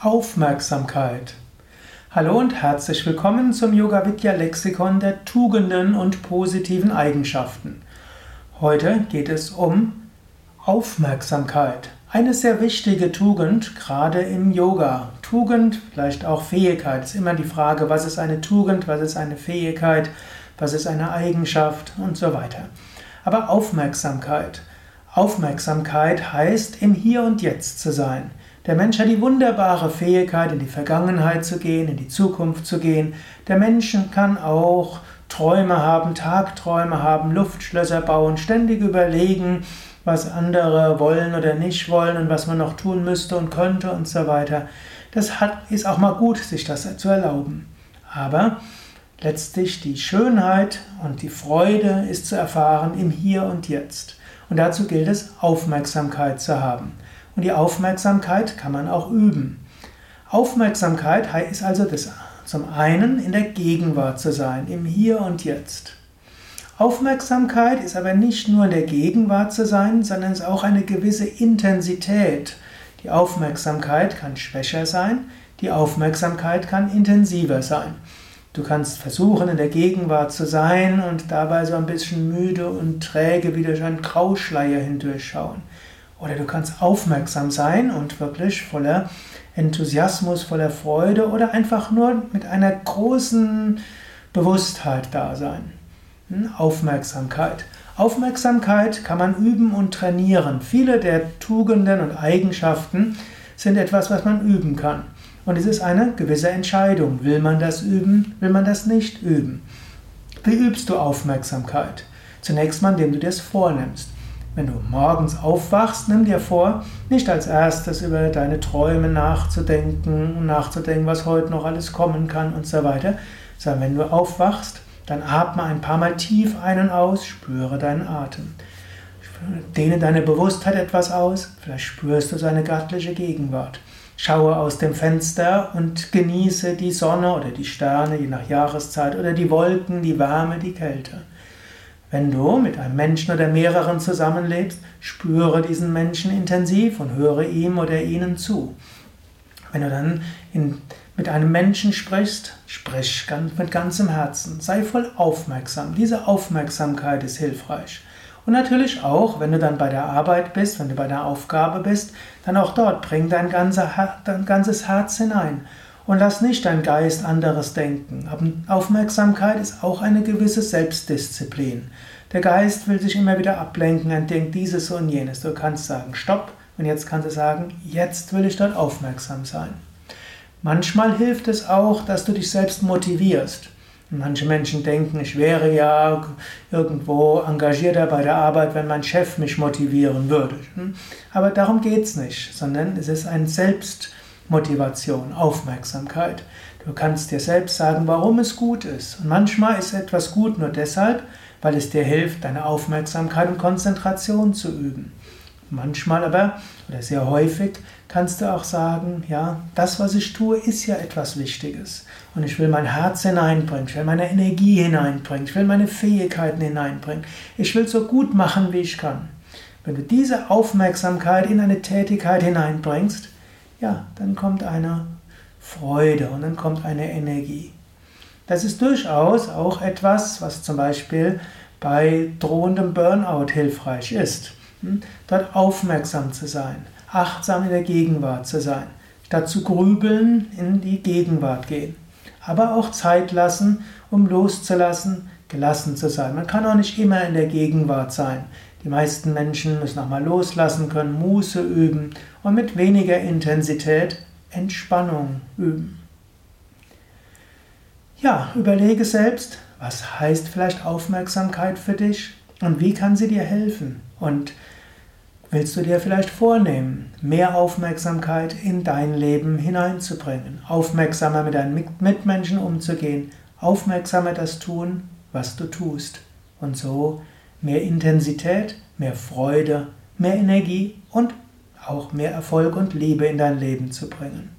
Aufmerksamkeit. Hallo und herzlich willkommen zum Yoga Vidya Lexikon der Tugenden und positiven Eigenschaften. Heute geht es um Aufmerksamkeit. Eine sehr wichtige Tugend, gerade im Yoga. Tugend, vielleicht auch Fähigkeit. Es ist immer die Frage, was ist eine Tugend, was ist eine Fähigkeit, was ist eine Eigenschaft und so weiter. Aber Aufmerksamkeit. Aufmerksamkeit heißt, im Hier und Jetzt zu sein. Der Mensch hat die wunderbare Fähigkeit, in die Vergangenheit zu gehen, in die Zukunft zu gehen. Der Mensch kann auch Träume haben, Tagträume haben, Luftschlösser bauen, ständig überlegen, was andere wollen oder nicht wollen und was man noch tun müsste und könnte und so weiter. Das hat, ist auch mal gut, sich das zu erlauben. Aber letztlich die Schönheit und die Freude ist zu erfahren im Hier und Jetzt. Und dazu gilt es, Aufmerksamkeit zu haben. Und die Aufmerksamkeit kann man auch üben. Aufmerksamkeit ist also das, zum einen in der Gegenwart zu sein, im Hier und Jetzt. Aufmerksamkeit ist aber nicht nur in der Gegenwart zu sein, sondern es ist auch eine gewisse Intensität. Die Aufmerksamkeit kann schwächer sein, die Aufmerksamkeit kann intensiver sein. Du kannst versuchen, in der Gegenwart zu sein und dabei so ein bisschen müde und träge wie durch einen Grauschleier hindurchschauen. Oder du kannst aufmerksam sein und wirklich voller Enthusiasmus, voller Freude oder einfach nur mit einer großen Bewusstheit da sein. Hm? Aufmerksamkeit. Aufmerksamkeit kann man üben und trainieren. Viele der Tugenden und Eigenschaften sind etwas, was man üben kann. Und es ist eine gewisse Entscheidung. Will man das üben? Will man das nicht üben? Wie übst du Aufmerksamkeit? Zunächst mal, indem du dir es vornimmst. Wenn du morgens aufwachst, nimm dir vor, nicht als erstes über deine Träume nachzudenken und nachzudenken, was heute noch alles kommen kann und so weiter, sondern wenn du aufwachst, dann atme ein paar Mal tief ein und aus, spüre deinen Atem. Dehne deine Bewusstheit etwas aus, vielleicht spürst du seine göttliche Gegenwart. Schaue aus dem Fenster und genieße die Sonne oder die Sterne, je nach Jahreszeit, oder die Wolken, die Wärme, die Kälte. Wenn du mit einem Menschen oder mehreren zusammenlebst, spüre diesen Menschen intensiv und höre ihm oder ihnen zu. Wenn du dann in, mit einem Menschen sprichst, sprich mit ganzem Herzen, sei voll aufmerksam. Diese Aufmerksamkeit ist hilfreich. Und natürlich auch, wenn du dann bei der Arbeit bist, wenn du bei der Aufgabe bist, dann auch dort bring dein, dein ganzes Herz hinein und lass nicht dein Geist anderes denken. Aufmerksamkeit ist auch eine gewisse Selbstdisziplin. Der Geist will sich immer wieder ablenken und denkt dieses und jenes. Du kannst sagen, stopp, und jetzt kannst du sagen, jetzt will ich dort aufmerksam sein. Manchmal hilft es auch, dass du dich selbst motivierst. Manche Menschen denken, ich wäre ja irgendwo engagierter bei der Arbeit, wenn mein Chef mich motivieren würde. Aber darum geht es nicht, sondern es ist ein Selbst Motivation, Aufmerksamkeit. Du kannst dir selbst sagen, warum es gut ist. Und manchmal ist etwas gut nur deshalb, weil es dir hilft, deine Aufmerksamkeit und Konzentration zu üben. Manchmal aber, oder sehr häufig, kannst du auch sagen, ja, das, was ich tue, ist ja etwas Wichtiges. Und ich will mein Herz hineinbringen, ich will meine Energie hineinbringen, ich will meine Fähigkeiten hineinbringen. Ich will so gut machen, wie ich kann. Wenn du diese Aufmerksamkeit in eine Tätigkeit hineinbringst, ja, dann kommt eine Freude und dann kommt eine Energie. Das ist durchaus auch etwas, was zum Beispiel bei drohendem Burnout hilfreich ist. Hm? Dort aufmerksam zu sein, achtsam in der Gegenwart zu sein, statt zu grübeln in die Gegenwart gehen. Aber auch Zeit lassen, um loszulassen, gelassen zu sein. Man kann auch nicht immer in der Gegenwart sein. Die meisten Menschen müssen auch mal loslassen können, Muße üben und mit weniger Intensität Entspannung üben. Ja, überlege selbst, was heißt vielleicht Aufmerksamkeit für dich und wie kann sie dir helfen? Und willst du dir vielleicht vornehmen, mehr Aufmerksamkeit in dein Leben hineinzubringen, aufmerksamer mit deinen Mitmenschen umzugehen, aufmerksamer das tun, was du tust und so mehr Intensität, mehr Freude, mehr Energie und auch mehr Erfolg und Liebe in dein Leben zu bringen.